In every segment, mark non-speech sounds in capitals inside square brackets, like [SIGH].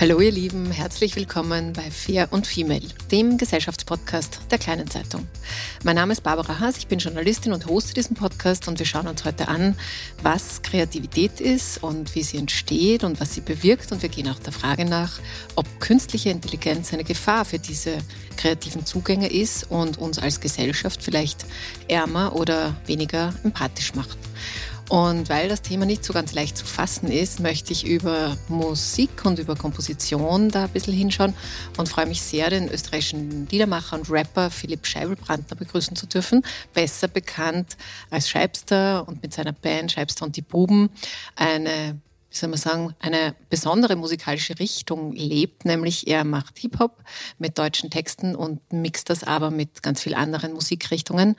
Hallo ihr Lieben, herzlich willkommen bei Fair und Female, dem Gesellschaftspodcast der Kleinen Zeitung. Mein Name ist Barbara Haas, ich bin Journalistin und hoste diesen Podcast und wir schauen uns heute an, was Kreativität ist und wie sie entsteht und was sie bewirkt und wir gehen auch der Frage nach, ob künstliche Intelligenz eine Gefahr für diese kreativen Zugänge ist und uns als Gesellschaft vielleicht ärmer oder weniger empathisch macht. Und weil das Thema nicht so ganz leicht zu fassen ist, möchte ich über Musik und über Komposition da ein bisschen hinschauen und freue mich sehr, den österreichischen Liedermacher und Rapper Philipp Scheibelbrandner begrüßen zu dürfen. Besser bekannt als Scheibster und mit seiner Band Scheibster und die Buben eine wie soll man sagen, eine besondere musikalische Richtung lebt, nämlich er macht Hip-Hop mit deutschen Texten und mixt das aber mit ganz vielen anderen Musikrichtungen.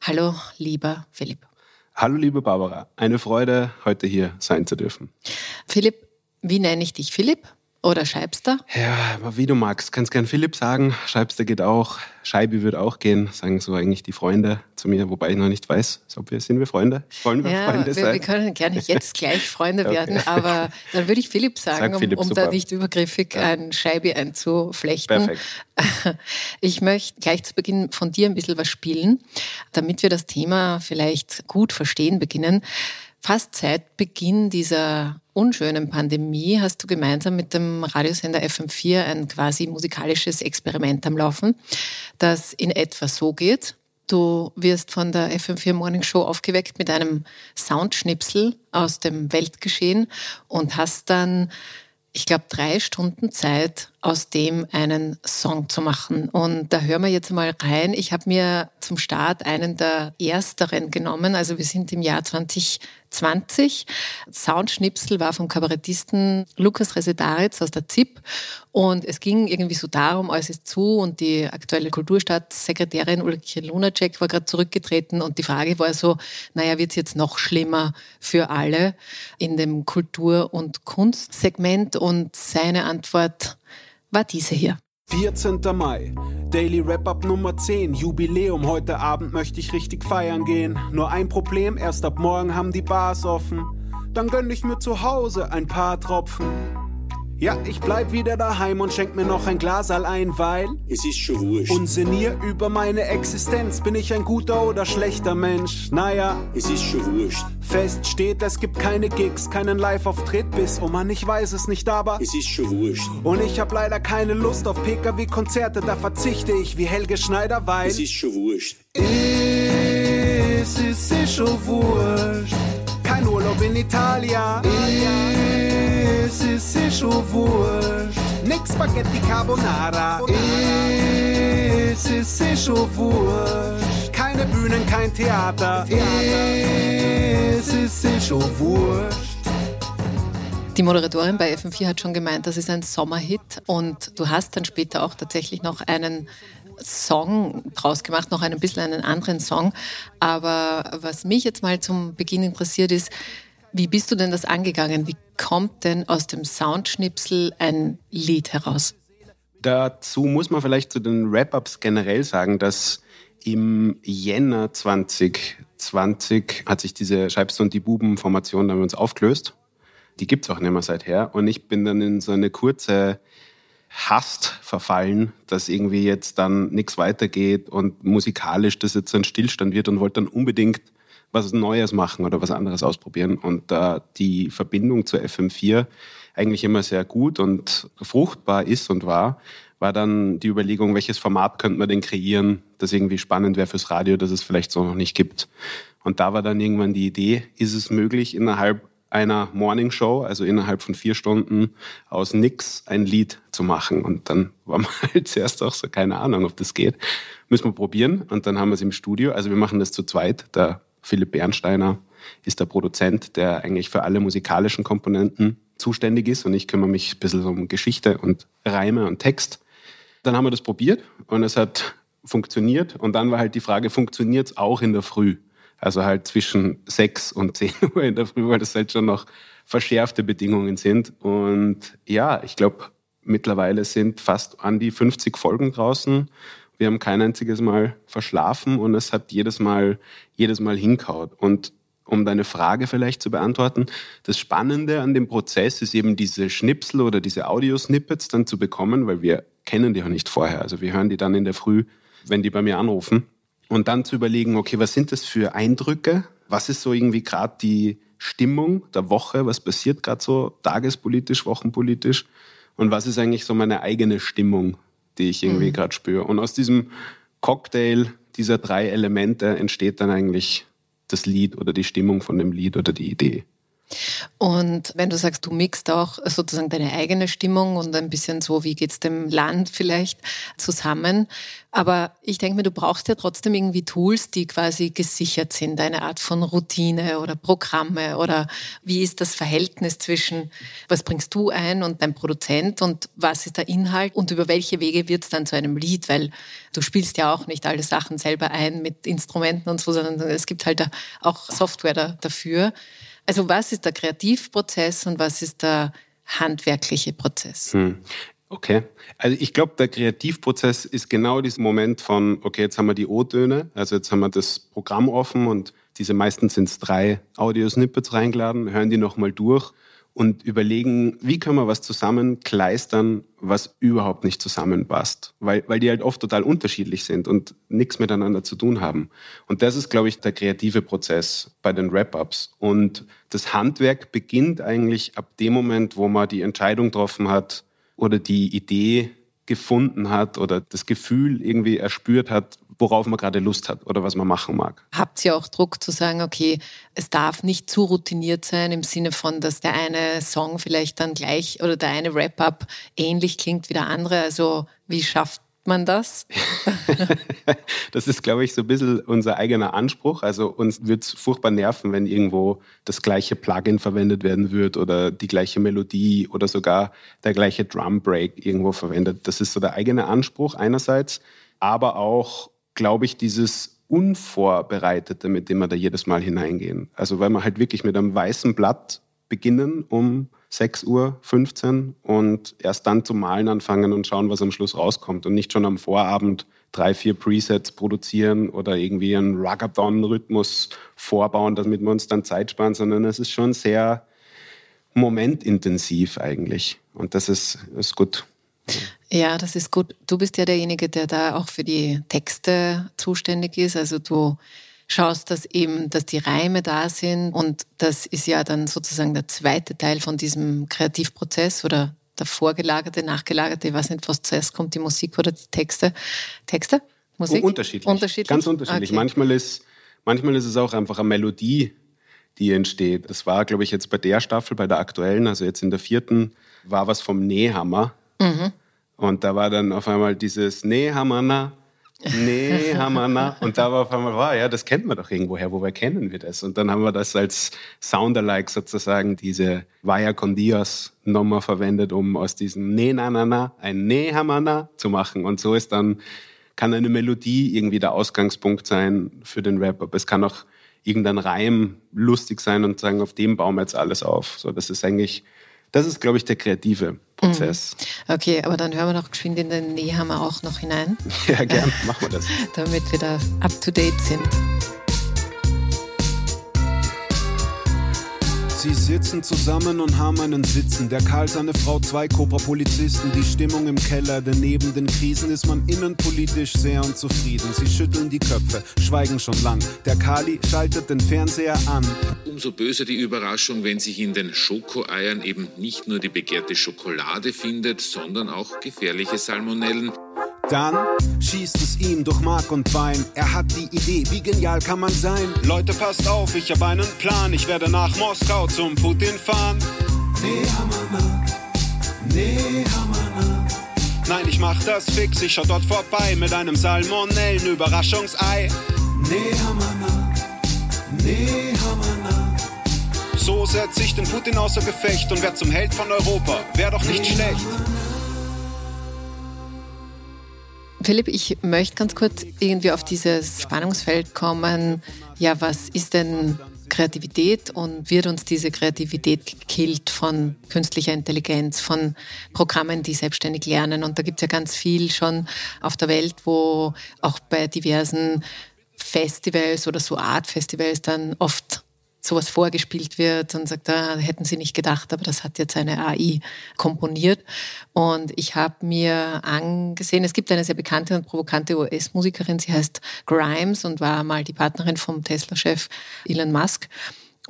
Hallo, lieber Philipp. Hallo liebe Barbara, eine Freude, heute hier sein zu dürfen. Philipp, wie nenne ich dich? Philipp? Oder Scheibster? Ja, wie du magst. Kannst gern Philipp sagen. Scheibster geht auch. Scheibi wird auch gehen. Sagen so eigentlich die Freunde zu mir, wobei ich noch nicht weiß, ob wir sind wir Freunde. Wollen wir ja, Freunde sein? Wir können gerne jetzt gleich Freunde [LAUGHS] okay. werden, aber dann würde ich Philipp sagen, Sag Philipp, um, um da nicht übergriffig ja. ein Scheibi einzuflechten. Perfekt. [LAUGHS] Ich möchte gleich zu Beginn von dir ein bisschen was spielen, damit wir das Thema vielleicht gut verstehen beginnen. Fast seit Beginn dieser unschönen Pandemie hast du gemeinsam mit dem Radiosender FM4 ein quasi musikalisches Experiment am Laufen, das in etwa so geht. Du wirst von der FM4 Morning Show aufgeweckt mit einem Soundschnipsel aus dem Weltgeschehen und hast dann, ich glaube, drei Stunden Zeit, aus dem einen Song zu machen. Und da hören wir jetzt mal rein. Ich habe mir zum Start einen der ersteren genommen. Also wir sind im Jahr 20 20. Soundschnipsel war vom Kabarettisten Lukas Resedaritz aus der ZIP. Und es ging irgendwie so darum, alles ist zu und die aktuelle Kulturstaatssekretärin Ulrike Lunacek war gerade zurückgetreten und die Frage war so, naja, wird es jetzt noch schlimmer für alle in dem Kultur- und Kunstsegment? Und seine Antwort war diese hier. 14. Mai, Daily Wrap-Up Nummer 10, Jubiläum, heute Abend möchte ich richtig feiern gehen. Nur ein Problem, erst ab morgen haben die Bars offen. Dann gönn ich mir zu Hause ein paar Tropfen. Ja, ich bleib wieder daheim und schenk mir noch ein Glasal ein, weil es ist schon wurscht. Und sinnier über meine Existenz. Bin ich ein guter oder schlechter Mensch? Naja, es ist schon wurscht. Fest steht, es gibt keine Gigs, keinen Live-Auftritt bis, oh man, ich weiß es nicht, aber es ist schon wurscht. Und ich hab leider keine Lust auf PKW-Konzerte, da verzichte ich wie Helge Schneider, weil es ist schon wurscht. Es ist, ist schon wurscht. Kein Urlaub in Italien. Es ist, ist schon wurscht. Nix Spaghetti Carbonara. Es ist, ist schon wurscht. Keine Bühnen, kein Theater. Es ist, ist schon wurscht. Die Moderatorin bei FM4 hat schon gemeint, das ist ein Sommerhit und du hast dann später auch tatsächlich noch einen Song draus gemacht, noch ein bisschen einen anderen Song. Aber was mich jetzt mal zum Beginn interessiert ist, Wie bist du denn das angegangen? Wie kommt denn aus dem Soundschnipsel ein Lied heraus? Dazu muss man vielleicht zu den Wrap-Ups generell sagen, dass im Jänner 2020 hat sich diese Scheibst und die Buben-Formation dann uns aufgelöst. Die gibt es auch nicht mehr seither. Und ich bin dann in so eine kurze Hast verfallen, dass irgendwie jetzt dann nichts weitergeht und musikalisch das jetzt ein Stillstand wird und wollte dann unbedingt was Neues machen oder was anderes ausprobieren. Und da die Verbindung zur FM4 eigentlich immer sehr gut und fruchtbar ist und war, war dann die Überlegung, welches Format könnte man denn kreieren, das irgendwie spannend wäre fürs Radio, das es vielleicht so noch nicht gibt. Und da war dann irgendwann die Idee, ist es möglich, innerhalb einer Morning Show, also innerhalb von vier Stunden aus nix ein Lied zu machen. Und dann war man [LAUGHS] halt zuerst auch so, keine Ahnung, ob das geht. Müssen wir probieren. Und dann haben wir es im Studio. Also wir machen das zu zweit. Der Philipp Bernsteiner ist der Produzent, der eigentlich für alle musikalischen Komponenten zuständig ist. Und ich kümmere mich ein bisschen um Geschichte und Reime und Text. Dann haben wir das probiert und es hat funktioniert. Und dann war halt die Frage, funktioniert es auch in der Früh? Also halt zwischen 6 und 10 [LAUGHS] Uhr in der Früh, weil das halt schon noch verschärfte Bedingungen sind. Und ja, ich glaube, mittlerweile sind fast an die 50 Folgen draußen. Wir haben kein einziges Mal verschlafen und es hat jedes Mal, jedes Mal hinkaut. Und um deine Frage vielleicht zu beantworten, das Spannende an dem Prozess ist eben diese Schnipsel oder diese Audio-Snippets dann zu bekommen, weil wir kennen die ja nicht vorher. Also wir hören die dann in der Früh, wenn die bei mir anrufen und dann zu überlegen, okay, was sind das für Eindrücke? Was ist so irgendwie gerade die Stimmung der Woche? Was passiert gerade so tagespolitisch, wochenpolitisch? Und was ist eigentlich so meine eigene Stimmung, die ich irgendwie mhm. gerade spüre? Und aus diesem Cocktail dieser drei Elemente entsteht dann eigentlich das Lied oder die Stimmung von dem Lied oder die Idee. Und wenn du sagst, du mixt auch sozusagen deine eigene Stimmung und ein bisschen so, wie geht's dem Land vielleicht zusammen. Aber ich denke mir, du brauchst ja trotzdem irgendwie Tools, die quasi gesichert sind, eine Art von Routine oder Programme oder wie ist das Verhältnis zwischen, was bringst du ein und dein Produzent und was ist der Inhalt und über welche Wege wird es dann zu einem Lied, weil du spielst ja auch nicht alle Sachen selber ein mit Instrumenten und so, sondern es gibt halt auch Software dafür. Also was ist der Kreativprozess und was ist der handwerkliche Prozess? Hm. Okay. Also ich glaube, der Kreativprozess ist genau dieser Moment von, okay, jetzt haben wir die O-Töne, also jetzt haben wir das Programm offen und diese meistens sind es drei Audio-Snippets reingeladen, hören die nochmal durch und überlegen, wie können wir was zusammenkleistern, was überhaupt nicht zusammenpasst, weil, weil die halt oft total unterschiedlich sind und nichts miteinander zu tun haben. Und das ist, glaube ich, der kreative Prozess bei den Wrap-Ups. Und das Handwerk beginnt eigentlich ab dem Moment, wo man die Entscheidung getroffen hat oder die Idee gefunden hat oder das Gefühl irgendwie erspürt hat, worauf man gerade Lust hat oder was man machen mag. Habt ihr auch Druck zu sagen, okay, es darf nicht zu routiniert sein im Sinne von, dass der eine Song vielleicht dann gleich oder der eine Wrap-up ähnlich klingt wie der andere? Also wie schafft man das? [LAUGHS] das ist, glaube ich, so ein bisschen unser eigener Anspruch. Also uns wird es furchtbar nerven, wenn irgendwo das gleiche Plugin verwendet werden wird oder die gleiche Melodie oder sogar der gleiche Drum Break irgendwo verwendet. Das ist so der eigene Anspruch einerseits, aber auch glaube ich, dieses Unvorbereitete, mit dem wir da jedes Mal hineingehen. Also weil wir halt wirklich mit einem weißen Blatt beginnen um 6 Uhr 15 und erst dann zum Malen anfangen und schauen, was am Schluss rauskommt und nicht schon am Vorabend drei, vier Presets produzieren oder irgendwie einen Ruggathon-Rhythmus vorbauen, damit wir uns dann Zeit sparen, sondern es ist schon sehr momentintensiv eigentlich. Und das ist, ist gut. Ja, das ist gut. Du bist ja derjenige, der da auch für die Texte zuständig ist. Also du schaust, dass eben, dass die Reime da sind und das ist ja dann sozusagen der zweite Teil von diesem Kreativprozess oder der vorgelagerte, nachgelagerte, ich weiß nicht, was zuerst kommt, die Musik oder die Texte. Texte? Musik? Unterschiedlich. unterschiedlich? Ganz unterschiedlich. Okay. Manchmal, ist, manchmal ist es auch einfach eine Melodie, die entsteht. Das war, glaube ich, jetzt bei der Staffel, bei der aktuellen, also jetzt in der vierten, war was vom Nähhammer. Mhm. Und da war dann auf einmal dieses Nehamana, Nehamana. Und da war auf einmal, wow, ja, das kennt man doch irgendwoher, woher kennen wir das? Und dann haben wir das als Sounderlike sozusagen, diese Vaya con Dios Nummer verwendet, um aus diesem Ne-Na-Na-Na ein Nehamana zu machen. Und so ist dann, kann eine Melodie irgendwie der Ausgangspunkt sein für den Rap. Aber es kann auch irgendein Reim lustig sein und sagen, auf dem bauen wir jetzt alles auf. So, das ist eigentlich, das ist, glaube ich, der kreative Prozess. Mhm. Okay, aber dann hören wir noch geschwind in den Nehammer auch noch hinein. [LAUGHS] Ja, gern, machen wir das. [LAUGHS] Damit wir da up to date sind. Sie sitzen zusammen und haben einen Sitzen. Der Karl, seine Frau, zwei Cobra-Polizisten. Die Stimmung im Keller, denn neben den Krisen ist man innenpolitisch sehr unzufrieden. Sie schütteln die Köpfe, schweigen schon lang. Der Kali schaltet den Fernseher an. Umso böser die Überraschung, wenn sich in den Schokoeiern eben nicht nur die begehrte Schokolade findet, sondern auch gefährliche Salmonellen. Dann schießt es ihm durch Mark und Bein. Er hat die Idee, wie genial kann man sein? Leute, passt auf, ich hab einen Plan. Ich werde nach Moskau zum Putin fahren. Nee, Hamana, nee, Hamana. Nein, ich mach das fix, ich schau dort vorbei mit einem Salmonellen-Überraschungsei. Nee, Hamana, nee, Hamana. So setz ich den Putin außer Gefecht und werd zum Held von Europa. Wär doch nicht schlecht. Hamana. Philipp, ich möchte ganz kurz irgendwie auf dieses Spannungsfeld kommen. Ja, was ist denn Kreativität und wird uns diese Kreativität gekillt von künstlicher Intelligenz, von Programmen, die selbstständig lernen. Und da gibt es ja ganz viel schon auf der Welt, wo auch bei diversen Festivals oder so Art Festivals dann oft sowas vorgespielt wird und sagt, da ah, hätten Sie nicht gedacht, aber das hat jetzt eine AI komponiert. Und ich habe mir angesehen, es gibt eine sehr bekannte und provokante US-Musikerin, sie heißt Grimes und war mal die Partnerin vom Tesla-Chef Elon Musk.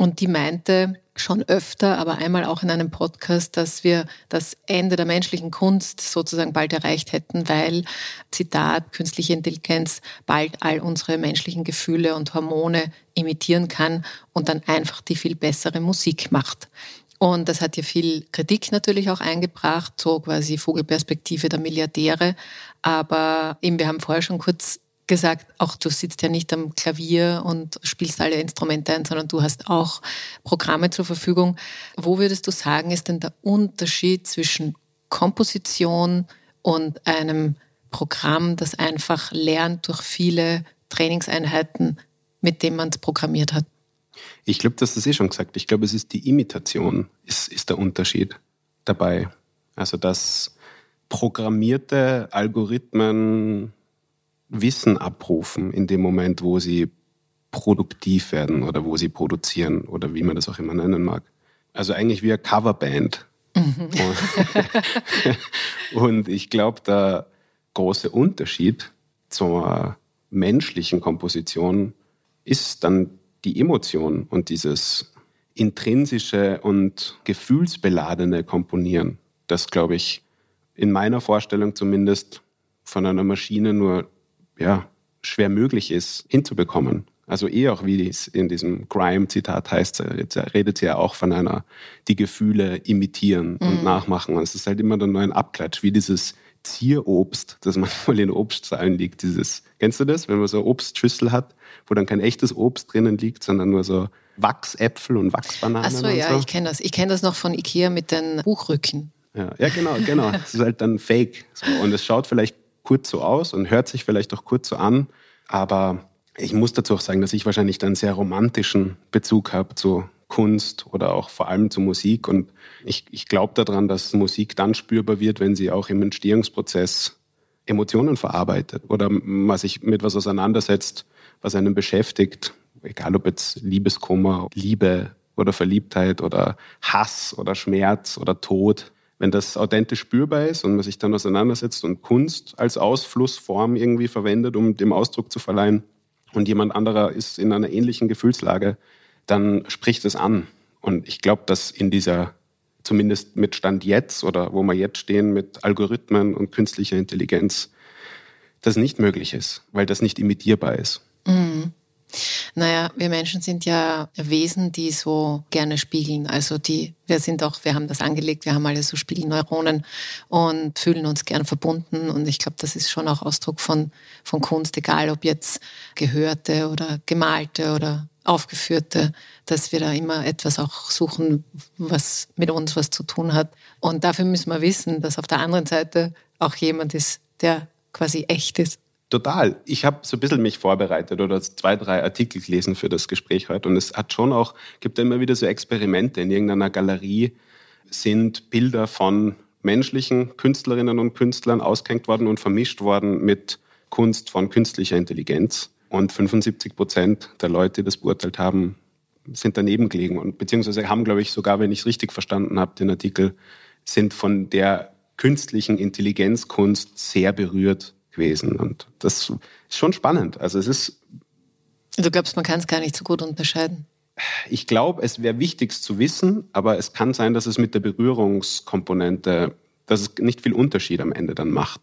Und die meinte schon öfter, aber einmal auch in einem Podcast, dass wir das Ende der menschlichen Kunst sozusagen bald erreicht hätten, weil, Zitat, künstliche Intelligenz bald all unsere menschlichen Gefühle und Hormone imitieren kann und dann einfach die viel bessere Musik macht. Und das hat ja viel Kritik natürlich auch eingebracht, so quasi Vogelperspektive der Milliardäre. Aber eben, wir haben vorher schon kurz gesagt, auch du sitzt ja nicht am Klavier und spielst alle Instrumente ein, sondern du hast auch Programme zur Verfügung. Wo würdest du sagen, ist denn der Unterschied zwischen Komposition und einem Programm, das einfach lernt durch viele Trainingseinheiten, mit dem man es programmiert hat? Ich glaube, das hast du eh schon gesagt. Ich glaube, es ist die Imitation, ist, ist der Unterschied dabei. Also, dass programmierte Algorithmen Wissen abrufen in dem Moment, wo sie produktiv werden oder wo sie produzieren oder wie man das auch immer nennen mag. Also eigentlich wie eine Coverband. Mhm. Und [LAUGHS] ich glaube, der große Unterschied zur menschlichen Komposition ist dann die Emotion und dieses intrinsische und gefühlsbeladene Komponieren. Das, glaube ich, in meiner Vorstellung zumindest von einer Maschine nur ja, schwer möglich ist, hinzubekommen. Also eh auch, wie es in diesem Grime-Zitat heißt, jetzt redet sie ja auch von einer, die Gefühle imitieren und mhm. nachmachen. Und es ist halt immer dann nur ein Abklatsch, wie dieses Zierobst, das manchmal [LAUGHS] in Obstzahlen liegt. Dieses, kennst du das, wenn man so eine Obstschüssel hat, wo dann kein echtes Obst drinnen liegt, sondern nur so Wachsäpfel und Wachsbananen? Achso, ja, so. ich kenne das. Ich kenne das noch von Ikea mit den Buchrücken. Ja, ja genau, genau. [LAUGHS] Es ist halt dann fake. So. Und es schaut vielleicht kurz so aus und hört sich vielleicht auch kurz so an. Aber ich muss dazu auch sagen, dass ich wahrscheinlich einen sehr romantischen Bezug habe zu Kunst oder auch vor allem zu Musik. Und ich, ich glaube daran, dass Musik dann spürbar wird, wenn sie auch im Entstehungsprozess Emotionen verarbeitet oder man sich mit was auseinandersetzt, was einen beschäftigt. Egal ob jetzt Liebeskummer, Liebe oder Verliebtheit oder Hass oder Schmerz oder Tod wenn das authentisch spürbar ist und man sich dann auseinandersetzt und Kunst als Ausflussform irgendwie verwendet, um dem Ausdruck zu verleihen und jemand anderer ist in einer ähnlichen Gefühlslage, dann spricht es an. Und ich glaube, dass in dieser, zumindest mit Stand jetzt oder wo wir jetzt stehen, mit Algorithmen und künstlicher Intelligenz, das nicht möglich ist, weil das nicht imitierbar ist. Mhm. Naja, wir Menschen sind ja Wesen, die so gerne spiegeln. Also die, wir sind auch, wir haben das angelegt, wir haben alle so Spiegelneuronen und fühlen uns gern verbunden. Und ich glaube, das ist schon auch Ausdruck von, von Kunst, egal ob jetzt gehörte oder gemalte oder aufgeführte, dass wir da immer etwas auch suchen, was mit uns was zu tun hat. Und dafür müssen wir wissen, dass auf der anderen Seite auch jemand ist, der quasi echt ist Total. Ich habe so ein bisschen mich vorbereitet oder zwei, drei Artikel gelesen für das Gespräch heute und es hat schon auch, gibt ja immer wieder so Experimente. In irgendeiner Galerie sind Bilder von menschlichen Künstlerinnen und Künstlern ausgehängt worden und vermischt worden mit Kunst von künstlicher Intelligenz. Und 75 Prozent der Leute, die das beurteilt haben, sind daneben gelegen und beziehungsweise haben, glaube ich, sogar, wenn ich es richtig verstanden habe, den Artikel, sind von der künstlichen Intelligenzkunst sehr berührt gewesen. Und das ist schon spannend. Also es ist. Du glaubst, man kann es gar nicht so gut unterscheiden? Ich glaube, es wäre wichtig zu wissen, aber es kann sein, dass es mit der Berührungskomponente, dass es nicht viel Unterschied am Ende dann macht.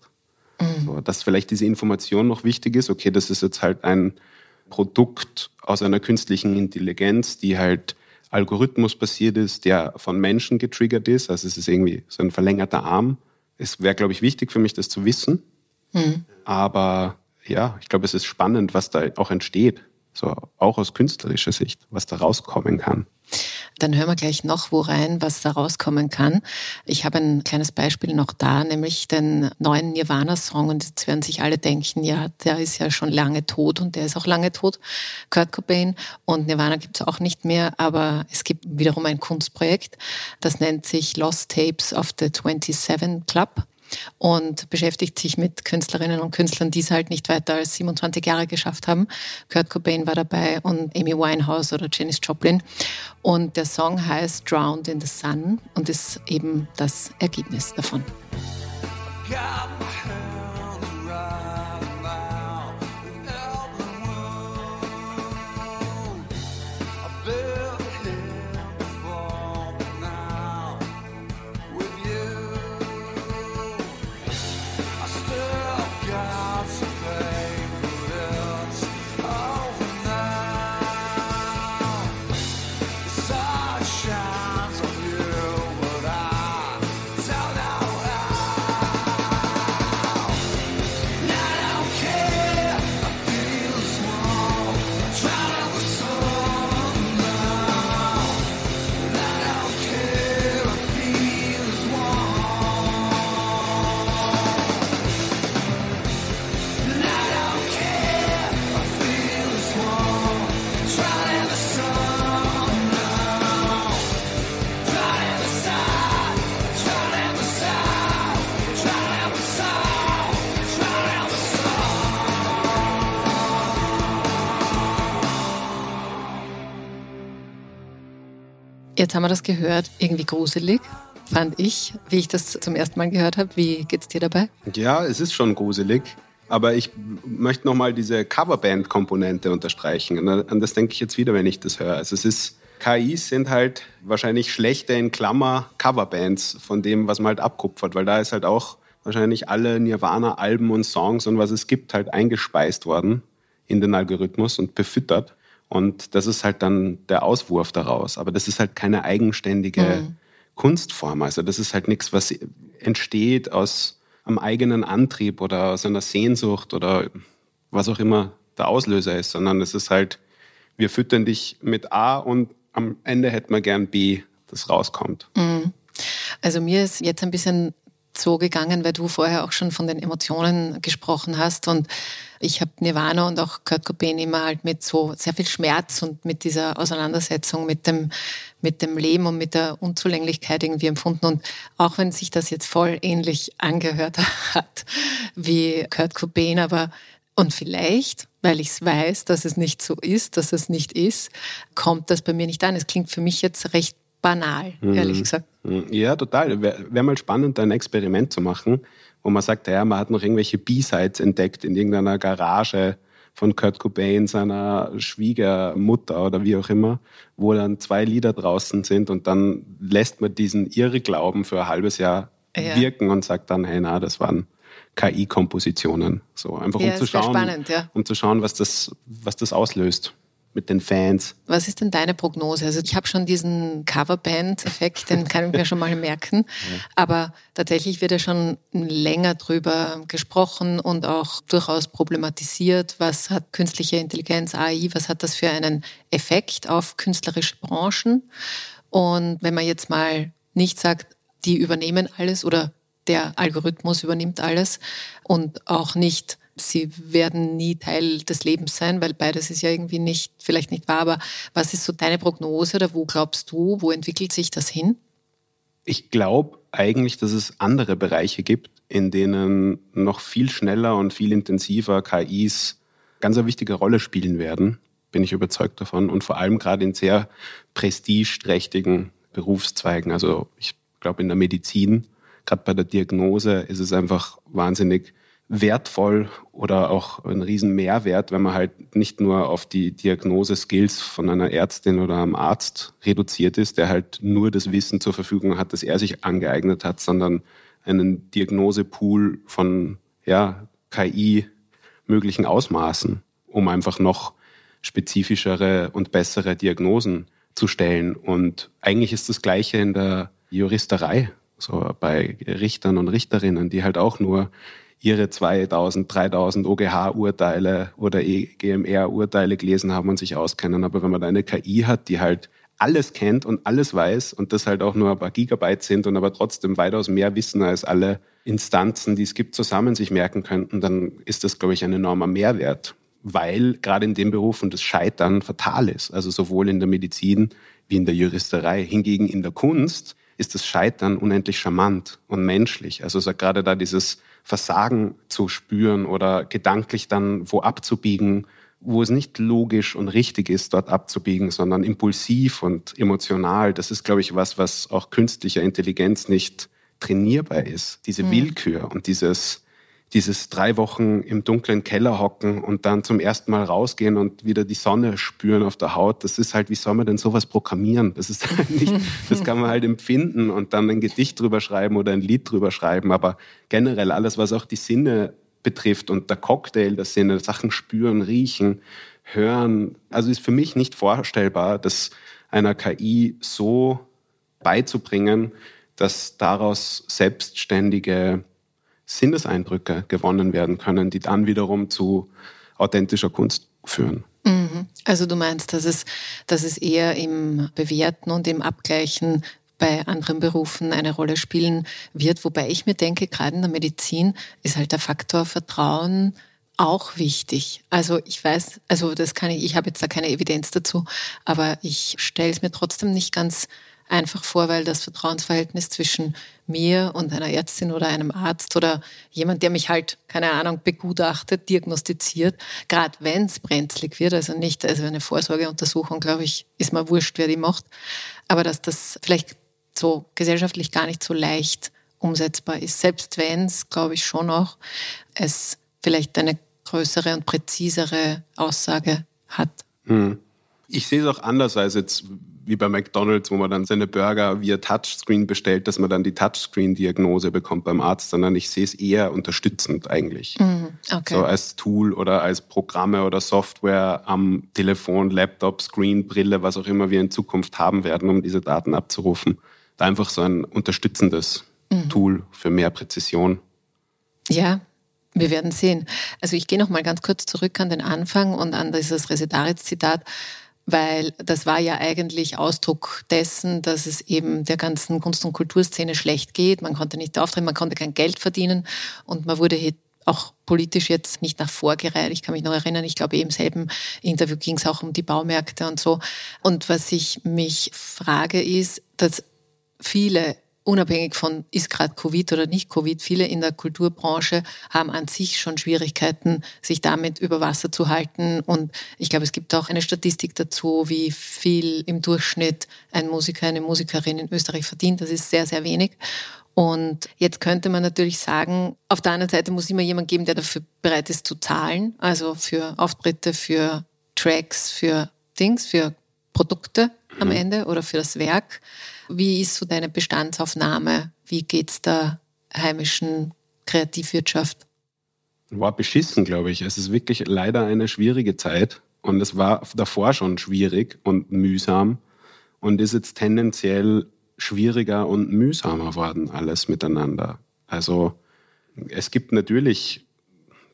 Mhm. So, dass vielleicht diese Information noch wichtig ist, okay, das ist jetzt halt ein Produkt aus einer künstlichen Intelligenz, die halt Algorithmus basiert ist, der von Menschen getriggert ist. Also es ist irgendwie so ein verlängerter Arm. Es wäre, glaube ich, wichtig für mich, das zu wissen. Mhm. Aber ja, ich glaube, es ist spannend, was da auch entsteht. So auch aus künstlerischer Sicht, was da rauskommen kann. Dann hören wir gleich noch wo rein, was da rauskommen kann. Ich habe ein kleines Beispiel noch da, nämlich den neuen Nirvana-Song. Und jetzt werden sich alle denken, ja, der ist ja schon lange tot und der ist auch lange tot, Kurt Cobain. Und Nirvana gibt es auch nicht mehr, aber es gibt wiederum ein Kunstprojekt, das nennt sich Lost Tapes of the 27 Club und beschäftigt sich mit Künstlerinnen und Künstlern, die es halt nicht weiter als 27 Jahre geschafft haben. Kurt Cobain war dabei und Amy Winehouse oder Janis Joplin. Und der Song heißt Drowned in the Sun und ist eben das Ergebnis davon. Yeah. Jetzt haben wir das gehört, irgendwie gruselig, fand ich, wie ich das zum ersten Mal gehört habe. Wie geht's dir dabei? Ja, es ist schon gruselig. Aber ich möchte nochmal diese Coverband-Komponente unterstreichen. An das denke ich jetzt wieder, wenn ich das höre. Also es ist, KIs sind halt wahrscheinlich schlechte in Klammer Coverbands von dem, was man halt abkupfert, weil da ist halt auch wahrscheinlich alle Nirvana-Alben und Songs und was es gibt halt eingespeist worden in den Algorithmus und befüttert. Und das ist halt dann der Auswurf daraus. Aber das ist halt keine eigenständige mhm. Kunstform. Also das ist halt nichts, was entsteht aus einem eigenen Antrieb oder aus einer Sehnsucht oder was auch immer der Auslöser ist, sondern es ist halt, wir füttern dich mit A und am Ende hätten wir gern B, das rauskommt. Mhm. Also mir ist jetzt ein bisschen so gegangen, weil du vorher auch schon von den Emotionen gesprochen hast. Und ich habe Nirvana und auch Kurt Cobain immer halt mit so sehr viel Schmerz und mit dieser Auseinandersetzung mit dem, mit dem Leben und mit der Unzulänglichkeit irgendwie empfunden. Und auch wenn sich das jetzt voll ähnlich angehört [LAUGHS] hat wie Kurt Cobain, aber und vielleicht, weil ich es weiß, dass es nicht so ist, dass es nicht ist, kommt das bei mir nicht an. Es klingt für mich jetzt recht banal, ehrlich mhm. gesagt. Mhm. Ja, total. Wäre wär mal spannend, ein Experiment zu machen, wo man sagt, ja, man hat noch irgendwelche B-Sides entdeckt in irgendeiner Garage von Kurt Cobain, seiner Schwiegermutter oder wie auch immer, wo dann zwei Lieder draußen sind und dann lässt man diesen Irrglauben für ein halbes Jahr ja. wirken und sagt dann, hey, na, das waren KI-Kompositionen. So einfach ja, um zu schauen, spannend, ja. um zu schauen, was das, was das auslöst mit den Fans. Was ist denn deine Prognose? Also ich habe schon diesen Coverband-Effekt, den kann ich mir schon mal merken. Aber tatsächlich wird ja schon länger drüber gesprochen und auch durchaus problematisiert, was hat künstliche Intelligenz, AI, was hat das für einen Effekt auf künstlerische Branchen? Und wenn man jetzt mal nicht sagt, die übernehmen alles oder der Algorithmus übernimmt alles und auch nicht sie werden nie Teil des Lebens sein, weil beides ist ja irgendwie nicht, vielleicht nicht wahr. Aber was ist so deine Prognose oder wo glaubst du, wo entwickelt sich das hin? Ich glaube eigentlich, dass es andere Bereiche gibt, in denen noch viel schneller und viel intensiver KIs ganz eine wichtige Rolle spielen werden, bin ich überzeugt davon. Und vor allem gerade in sehr prestigeträchtigen Berufszweigen. Also ich glaube in der Medizin, gerade bei der Diagnose ist es einfach wahnsinnig wertvoll oder auch ein riesen Mehrwert, wenn man halt nicht nur auf die Diagnose-Skills von einer Ärztin oder einem Arzt reduziert ist, der halt nur das Wissen zur Verfügung hat, das er sich angeeignet hat, sondern einen Diagnosepool von ja, KI möglichen Ausmaßen, um einfach noch spezifischere und bessere Diagnosen zu stellen. Und eigentlich ist das Gleiche in der Juristerei, so bei Richtern und Richterinnen, die halt auch nur ihre 2000, 3000 OGH-Urteile oder EGMR-Urteile gelesen haben und sich auskennen. Aber wenn man da eine KI hat, die halt alles kennt und alles weiß und das halt auch nur ein paar Gigabyte sind und aber trotzdem weitaus mehr wissen als alle Instanzen, die es gibt, zusammen sich merken könnten, dann ist das, glaube ich, ein enormer Mehrwert, weil gerade in dem Beruf und das Scheitern fatal ist, also sowohl in der Medizin wie in der Juristerei. Hingegen in der Kunst ist das Scheitern unendlich charmant und menschlich. Also so gerade da dieses Versagen zu spüren oder gedanklich dann wo abzubiegen, wo es nicht logisch und richtig ist, dort abzubiegen, sondern impulsiv und emotional. Das ist, glaube ich, was, was auch künstlicher Intelligenz nicht trainierbar ist. Diese mhm. Willkür und dieses, dieses drei Wochen im dunklen Keller hocken und dann zum ersten Mal rausgehen und wieder die Sonne spüren auf der Haut, das ist halt, wie soll man denn sowas programmieren? Das ist [LAUGHS] halt nicht, das kann man halt empfinden und dann ein Gedicht drüber schreiben oder ein Lied drüber schreiben, aber generell alles, was auch die Sinne betrifft und der Cocktail der Sinne, Sachen spüren, riechen, hören, also ist für mich nicht vorstellbar, das einer KI so beizubringen, dass daraus selbstständige Sinneseindrücke gewonnen werden können, die dann wiederum zu authentischer Kunst führen. Mhm. Also du meinst, dass es, dass es eher im Bewerten und im Abgleichen bei anderen Berufen eine Rolle spielen wird, wobei ich mir denke, gerade in der Medizin ist halt der Faktor Vertrauen auch wichtig. Also ich weiß, also das kann ich, ich habe jetzt da keine Evidenz dazu, aber ich stelle es mir trotzdem nicht ganz einfach vor, weil das Vertrauensverhältnis zwischen mir und einer Ärztin oder einem Arzt oder jemand, der mich halt, keine Ahnung, begutachtet, diagnostiziert, gerade wenn es brenzlig wird, also nicht, also eine Vorsorgeuntersuchung, glaube ich, ist mir wurscht, wer die macht, aber dass das vielleicht so gesellschaftlich gar nicht so leicht umsetzbar ist, selbst wenn es, glaube ich, schon auch es vielleicht eine größere und präzisere Aussage hat. Hm. Ich sehe es auch anders als jetzt wie bei McDonalds, wo man dann seine Burger via Touchscreen bestellt, dass man dann die Touchscreen-Diagnose bekommt beim Arzt, sondern ich sehe es eher unterstützend eigentlich. Mhm, okay. So als Tool oder als Programme oder Software am Telefon, Laptop, Screen, Brille, was auch immer wir in Zukunft haben werden, um diese Daten abzurufen. Da einfach so ein unterstützendes mhm. Tool für mehr Präzision. Ja, wir werden sehen. Also ich gehe noch mal ganz kurz zurück an den Anfang und an dieses Resetaritz-Zitat weil das war ja eigentlich Ausdruck dessen, dass es eben der ganzen Kunst- und Kulturszene schlecht geht. Man konnte nicht auftreten, man konnte kein Geld verdienen und man wurde auch politisch jetzt nicht nach vorgereiht. Ich kann mich noch erinnern, ich glaube, im selben Interview ging es auch um die Baumärkte und so. Und was ich mich frage, ist, dass viele unabhängig von ist gerade Covid oder nicht Covid, viele in der Kulturbranche haben an sich schon Schwierigkeiten, sich damit über Wasser zu halten. Und ich glaube, es gibt auch eine Statistik dazu, wie viel im Durchschnitt ein Musiker, eine Musikerin in Österreich verdient. Das ist sehr, sehr wenig. Und jetzt könnte man natürlich sagen, auf der anderen Seite muss immer jemand geben, der dafür bereit ist zu zahlen, also für Auftritte, für Tracks, für Dings, für Produkte am mhm. Ende oder für das Werk. Wie ist so deine Bestandsaufnahme? Wie geht es der heimischen Kreativwirtschaft? War beschissen, glaube ich. Es ist wirklich leider eine schwierige Zeit und es war davor schon schwierig und mühsam und ist jetzt tendenziell schwieriger und mühsamer worden, alles miteinander. Also es gibt natürlich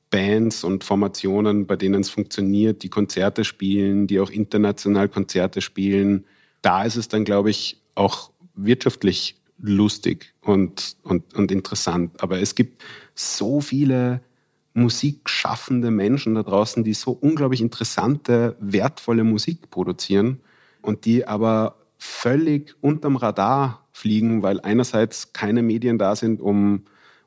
Bands und Formationen, bei denen es funktioniert, die Konzerte spielen, die auch international Konzerte spielen. Da ist es dann, glaube ich, auch wirtschaftlich lustig und, und, und interessant. Aber es gibt so viele musikschaffende Menschen da draußen, die so unglaublich interessante, wertvolle Musik produzieren und die aber völlig unterm Radar fliegen, weil einerseits keine Medien da sind, um,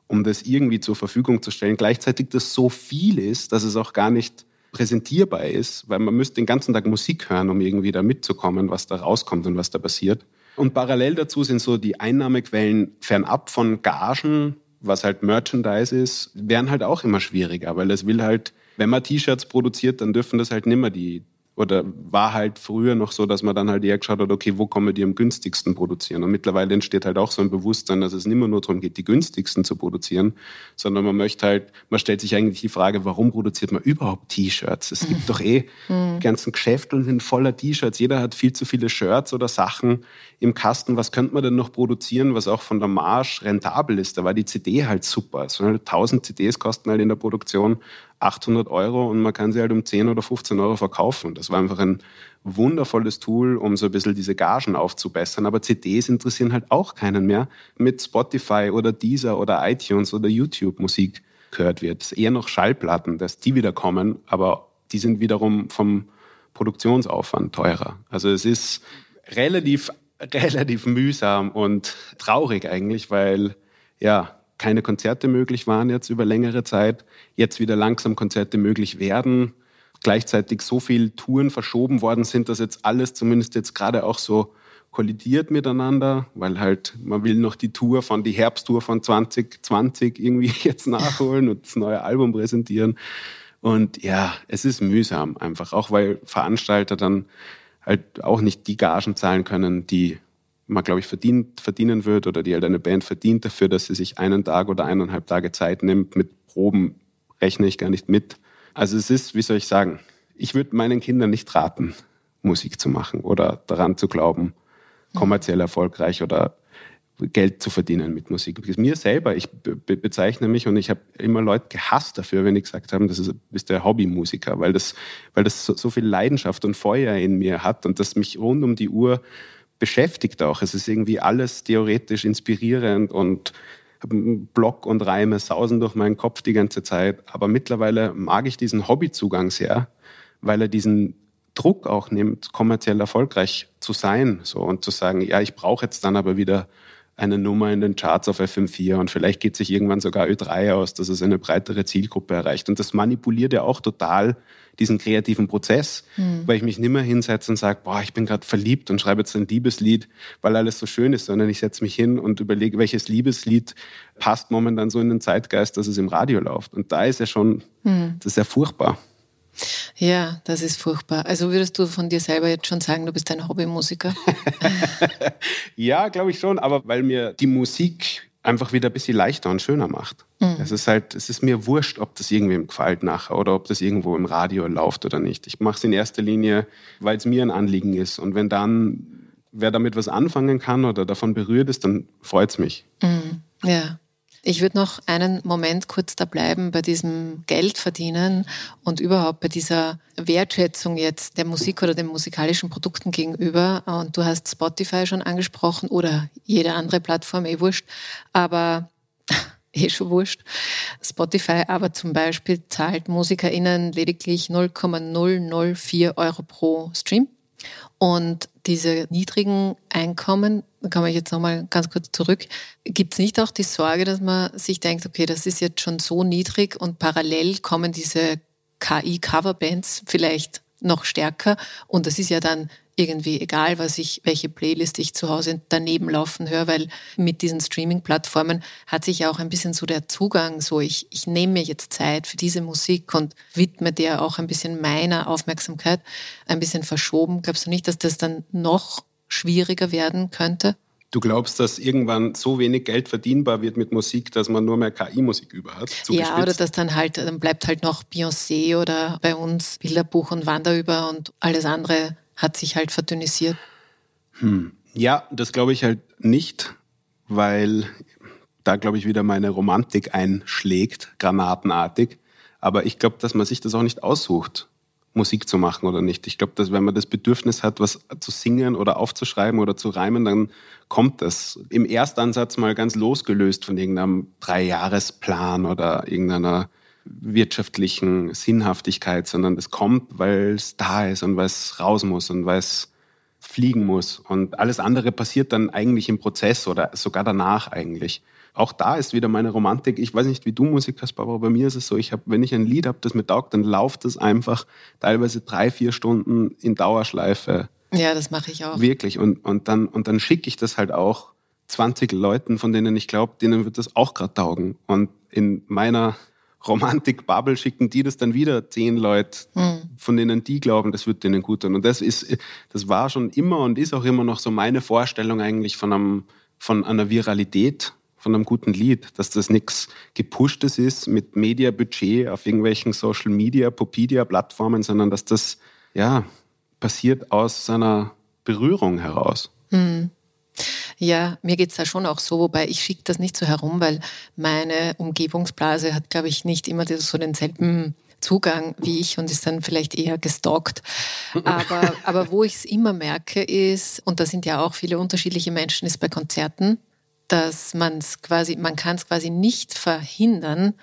um das irgendwie zur Verfügung zu stellen. Gleichzeitig das so viel ist, dass es auch gar nicht präsentierbar ist, weil man müsste den ganzen Tag Musik hören, um irgendwie da mitzukommen, was da rauskommt und was da passiert. Und parallel dazu sind so die Einnahmequellen fernab von Gagen was halt Merchandise ist, werden halt auch immer schwieriger, weil es will halt, wenn man T-Shirts produziert, dann dürfen das halt nimmer die oder war halt früher noch so, dass man dann halt eher geschaut hat, okay, wo kommen die am günstigsten produzieren? Und mittlerweile entsteht halt auch so ein Bewusstsein, dass es nicht mehr nur darum geht, die günstigsten zu produzieren, sondern man möchte halt, man stellt sich eigentlich die Frage, warum produziert man überhaupt T-Shirts? Es gibt [LAUGHS] doch eh, die ganzen Geschäfte sind voller T-Shirts. Jeder hat viel zu viele Shirts oder Sachen im Kasten. Was könnte man denn noch produzieren, was auch von der Marge rentabel ist? Da war die CD halt super. Also 1000 CDs kosten halt in der Produktion 800 Euro und man kann sie halt um 10 oder 15 Euro verkaufen. Das war einfach ein wundervolles Tool, um so ein bisschen diese Gagen aufzubessern. Aber CDs interessieren halt auch keinen mehr mit Spotify oder Deezer oder iTunes oder YouTube Musik gehört wird. Eher noch Schallplatten, dass die wieder kommen, aber die sind wiederum vom Produktionsaufwand teurer. Also es ist relativ, [LAUGHS] relativ mühsam und traurig eigentlich, weil ja, keine Konzerte möglich waren jetzt über längere Zeit, jetzt wieder langsam Konzerte möglich werden, gleichzeitig so viel Touren verschoben worden sind, dass jetzt alles zumindest jetzt gerade auch so kollidiert miteinander, weil halt man will noch die Tour von die Herbsttour von 2020 irgendwie [LAUGHS] jetzt nachholen und das neue Album präsentieren. Und ja, es ist mühsam einfach, auch weil Veranstalter dann halt auch nicht die Gagen zahlen können, die man, glaube ich, verdient, verdienen wird oder die halt eine Band verdient dafür, dass sie sich einen Tag oder eineinhalb Tage Zeit nimmt. Mit Proben rechne ich gar nicht mit. Also es ist, wie soll ich sagen, ich würde meinen Kindern nicht raten, Musik zu machen oder daran zu glauben, kommerziell erfolgreich oder Geld zu verdienen mit Musik. Mir selber, ich be bezeichne mich und ich habe immer Leute gehasst dafür, wenn ich gesagt habe, das ist, bist der Hobbymusiker, weil das, weil das so, so viel Leidenschaft und Feuer in mir hat und das mich rund um die Uhr beschäftigt auch. Es ist irgendwie alles theoretisch inspirierend und Block und Reime sausen durch meinen Kopf die ganze Zeit. Aber mittlerweile mag ich diesen Hobbyzugang sehr, weil er diesen Druck auch nimmt, kommerziell erfolgreich zu sein so, und zu sagen, ja, ich brauche jetzt dann aber wieder eine Nummer in den Charts auf FM4 und vielleicht geht sich irgendwann sogar Ö3 aus, dass es eine breitere Zielgruppe erreicht. Und das manipuliert ja auch total diesen kreativen Prozess, mhm. weil ich mich nicht mehr hinsetze und sage, boah, ich bin gerade verliebt und schreibe jetzt ein Liebeslied, weil alles so schön ist, sondern ich setze mich hin und überlege, welches Liebeslied passt momentan so in den Zeitgeist, dass es im Radio läuft. Und da ist ja schon, mhm. das ist ja furchtbar. Ja, das ist furchtbar. Also würdest du von dir selber jetzt schon sagen, du bist ein Hobbymusiker? [LAUGHS] ja, glaube ich schon, aber weil mir die Musik einfach wieder ein bisschen leichter und schöner macht. Mhm. Es ist halt, es ist mir wurscht, ob das irgendwem gefällt nachher oder ob das irgendwo im Radio läuft oder nicht. Ich mache es in erster Linie, weil es mir ein Anliegen ist. Und wenn dann wer damit was anfangen kann oder davon berührt ist, dann freut es mich. Mhm. Ja. Ich würde noch einen Moment kurz da bleiben bei diesem Geldverdienen und überhaupt bei dieser Wertschätzung jetzt der Musik oder den musikalischen Produkten gegenüber. Und du hast Spotify schon angesprochen oder jede andere Plattform, eh wurscht. Aber [LAUGHS] eh schon wurscht. Spotify aber zum Beispiel zahlt MusikerInnen lediglich 0,004 Euro pro Stream. Und diese niedrigen Einkommen, da komme ich jetzt nochmal ganz kurz zurück, gibt es nicht auch die Sorge, dass man sich denkt, okay, das ist jetzt schon so niedrig und parallel kommen diese KI-Coverbands vielleicht noch stärker und das ist ja dann irgendwie egal, was ich, welche Playlist ich zu Hause daneben laufen höre, weil mit diesen Streaming-Plattformen hat sich ja auch ein bisschen so der Zugang, so ich, ich nehme mir jetzt Zeit für diese Musik und widme der auch ein bisschen meiner Aufmerksamkeit, ein bisschen verschoben. Glaubst du nicht, dass das dann noch schwieriger werden könnte? Du glaubst, dass irgendwann so wenig Geld verdienbar wird mit Musik, dass man nur mehr KI-Musik über hat? Ja, oder dass dann halt, dann bleibt halt noch Beyoncé oder bei uns Bilderbuch und Wanderüber und alles andere hat sich halt verdünnisiert. Hm. Ja, das glaube ich halt nicht, weil da, glaube ich, wieder meine Romantik einschlägt, granatenartig. Aber ich glaube, dass man sich das auch nicht aussucht, Musik zu machen oder nicht. Ich glaube, dass wenn man das Bedürfnis hat, was zu singen oder aufzuschreiben oder zu reimen, dann kommt das im Erstansatz mal ganz losgelöst von irgendeinem Dreijahresplan oder irgendeiner wirtschaftlichen Sinnhaftigkeit, sondern das kommt, weil es da ist und weil es raus muss und weil es fliegen muss. Und alles andere passiert dann eigentlich im Prozess oder sogar danach eigentlich. Auch da ist wieder meine Romantik. Ich weiß nicht, wie du Musik hast, aber bei mir ist es so, ich habe, wenn ich ein Lied habe, das mir taugt, dann läuft es einfach teilweise drei, vier Stunden in Dauerschleife. Ja, das mache ich auch. Wirklich. Und, und dann, und dann schicke ich das halt auch 20 Leuten, von denen ich glaube, denen wird das auch gerade taugen. Und in meiner Romantik-Bubble schicken die das dann wieder zehn Leute, mhm. von denen die glauben, das wird denen gut tun. Und das ist, das war schon immer und ist auch immer noch so meine Vorstellung eigentlich von einem, von einer Viralität, von einem guten Lied, dass das nichts gepushtes ist mit Media-Budget auf irgendwelchen Social Media, Popedia-Plattformen, sondern dass das, ja, passiert aus seiner Berührung heraus. Mhm. Ja, mir geht's da schon auch so, wobei ich schicke das nicht so herum, weil meine Umgebungsblase hat, glaube ich, nicht immer so denselben Zugang wie ich und ist dann vielleicht eher gestalkt. Aber, aber wo ich es immer merke ist, und da sind ja auch viele unterschiedliche Menschen, ist bei Konzerten, dass man es quasi, man kann es quasi nicht verhindern,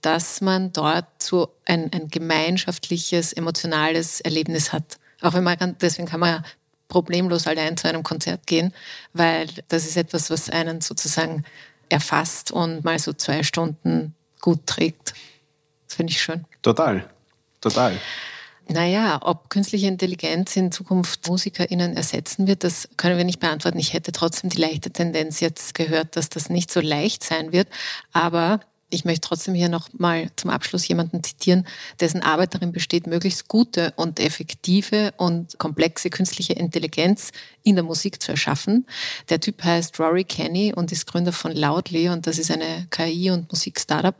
dass man dort so ein, ein gemeinschaftliches, emotionales Erlebnis hat. Auch wenn man, deswegen kann man problemlos allein zu einem Konzert gehen, weil das ist etwas, was einen sozusagen erfasst und mal so zwei Stunden gut trägt. Das finde ich schön. Total, total. Naja, ob künstliche Intelligenz in Zukunft MusikerInnen ersetzen wird, das können wir nicht beantworten. Ich hätte trotzdem die leichte Tendenz jetzt gehört, dass das nicht so leicht sein wird. Aber ich möchte trotzdem hier noch mal zum Abschluss jemanden zitieren, dessen Arbeit darin besteht, möglichst gute und effektive und komplexe künstliche Intelligenz in der Musik zu erschaffen. Der Typ heißt Rory Kenny und ist Gründer von Loudly und das ist eine KI- und Musik-Startup.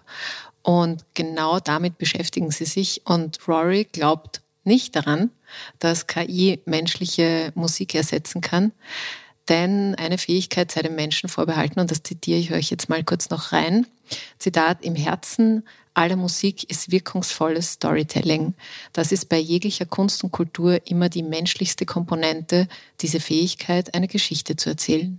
Und genau damit beschäftigen sie sich. Und Rory glaubt nicht daran, dass KI menschliche Musik ersetzen kann. Denn eine Fähigkeit sei dem Menschen vorbehalten, und das zitiere ich euch jetzt mal kurz noch rein. Zitat, im Herzen aller Musik ist wirkungsvolles Storytelling. Das ist bei jeglicher Kunst und Kultur immer die menschlichste Komponente, diese Fähigkeit, eine Geschichte zu erzählen.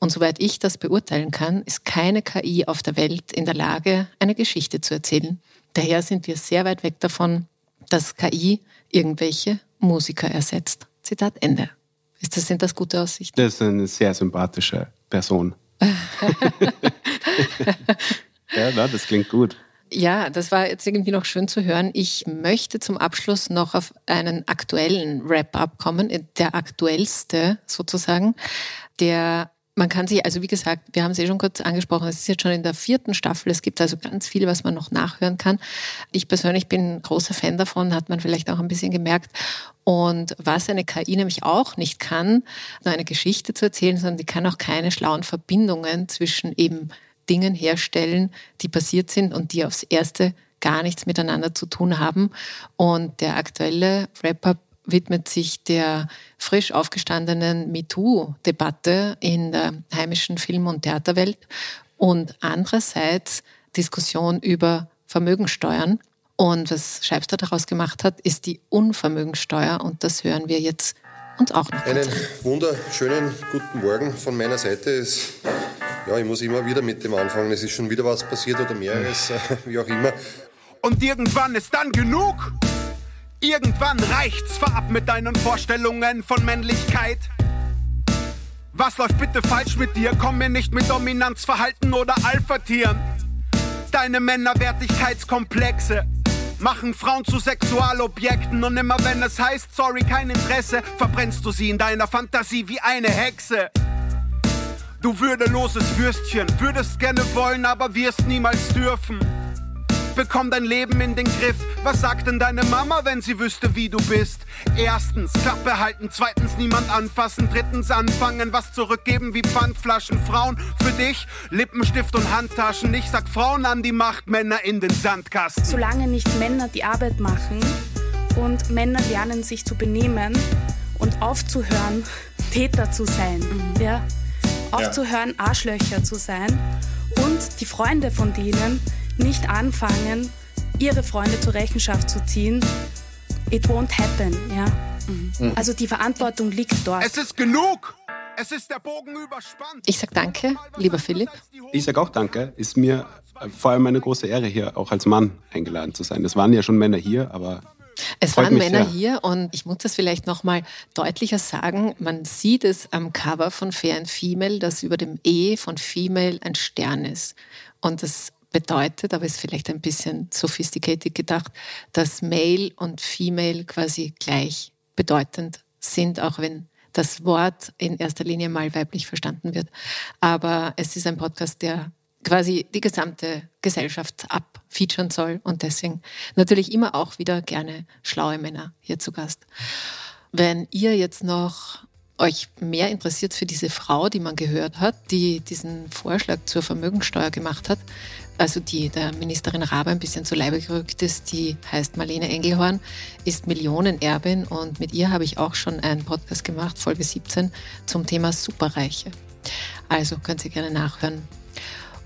Und soweit ich das beurteilen kann, ist keine KI auf der Welt in der Lage, eine Geschichte zu erzählen. Daher sind wir sehr weit weg davon, dass KI irgendwelche Musiker ersetzt. Zitat Ende. Ist das, sind das gute Aussichten? Das ist eine sehr sympathische Person. [LAUGHS] ja, na, das klingt gut. Ja, das war jetzt irgendwie noch schön zu hören. Ich möchte zum Abschluss noch auf einen aktuellen Wrap-up kommen, der aktuellste sozusagen, der man kann sich, also wie gesagt, wir haben es eh schon kurz angesprochen, es ist jetzt schon in der vierten Staffel, es gibt also ganz viel, was man noch nachhören kann. Ich persönlich bin großer Fan davon, hat man vielleicht auch ein bisschen gemerkt. Und was eine KI nämlich auch nicht kann, nur eine Geschichte zu erzählen, sondern die kann auch keine schlauen Verbindungen zwischen eben Dingen herstellen, die passiert sind und die aufs Erste gar nichts miteinander zu tun haben. Und der aktuelle Wrap-up widmet sich der frisch aufgestandenen MeToo-Debatte in der heimischen Film- und Theaterwelt und andererseits Diskussion über Vermögensteuern. Und was Scheibster daraus gemacht hat, ist die Unvermögensteuer und das hören wir jetzt uns auch noch. Einen wunderschönen guten Morgen von meiner Seite. Es, ja, ich muss immer wieder mit dem anfangen. Es ist schon wieder was passiert oder mehreres, [LAUGHS] wie auch immer. Und irgendwann ist dann genug. Irgendwann reicht's vorab mit deinen Vorstellungen von Männlichkeit. Was läuft bitte falsch mit dir? Komm mir nicht mit Dominanzverhalten oder Alpha-Tieren. Deine Männerwertigkeitskomplexe machen Frauen zu Sexualobjekten und immer wenn es heißt, sorry, kein Interesse, verbrennst du sie in deiner Fantasie wie eine Hexe. Du würdeloses Würstchen, würdest gerne wollen, aber wirst niemals dürfen. Bekomm dein Leben in den Griff. Was sagt denn deine Mama, wenn sie wüsste, wie du bist? Erstens, Klappe halten. Zweitens, niemand anfassen. Drittens, anfangen, was zurückgeben wie Pfandflaschen. Frauen für dich, Lippenstift und Handtaschen. Ich sag Frauen an die Macht, Männer in den Sandkasten. Solange nicht Männer die Arbeit machen und Männer lernen, sich zu benehmen und aufzuhören, Täter zu sein. Mhm. Ja? Aufzuhören, Arschlöcher zu sein und die Freunde von denen nicht anfangen, ihre Freunde zur Rechenschaft zu ziehen, it won't happen. Ja? Mhm. Also die Verantwortung liegt dort. Es ist genug! Es ist der Bogen überspannt. Ich sag danke, lieber Philipp. Ich sag auch danke. Ist mir vor allem eine große Ehre, hier auch als Mann eingeladen zu sein. Es waren ja schon Männer hier, aber es waren Männer sehr. hier und ich muss das vielleicht noch mal deutlicher sagen. Man sieht es am Cover von Fair and Female, dass über dem E von Female ein Stern ist. Und das bedeutet, aber ist vielleicht ein bisschen sophisticated gedacht, dass Male und Female quasi gleich bedeutend sind, auch wenn das Wort in erster Linie mal weiblich verstanden wird. Aber es ist ein Podcast, der quasi die gesamte Gesellschaft abfeaturen soll und deswegen natürlich immer auch wieder gerne schlaue Männer hier zu Gast. Wenn ihr jetzt noch euch mehr interessiert für diese Frau, die man gehört hat, die diesen Vorschlag zur Vermögensteuer gemacht hat, also die der Ministerin Rabe ein bisschen zu Leibe gerückt ist, die heißt Marlene Engelhorn, ist Millionenerbin und mit ihr habe ich auch schon einen Podcast gemacht, Folge 17, zum Thema Superreiche. Also könnt ihr gerne nachhören.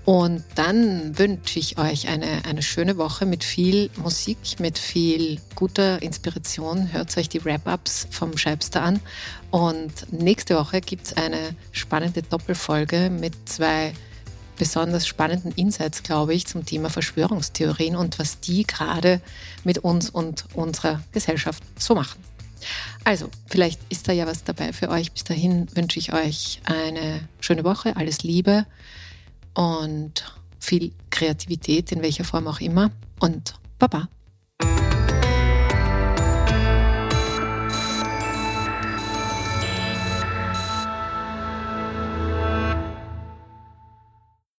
Und dann wünsche ich euch eine, eine schöne Woche mit viel Musik, mit viel guter Inspiration. Hört euch die Wrap-Ups vom Scheibster an. Und nächste Woche gibt es eine spannende Doppelfolge mit zwei besonders spannenden Insights, glaube ich, zum Thema Verschwörungstheorien und was die gerade mit uns und unserer Gesellschaft so machen. Also, vielleicht ist da ja was dabei für euch. Bis dahin wünsche ich euch eine schöne Woche, alles Liebe und viel Kreativität in welcher Form auch immer. Und Baba.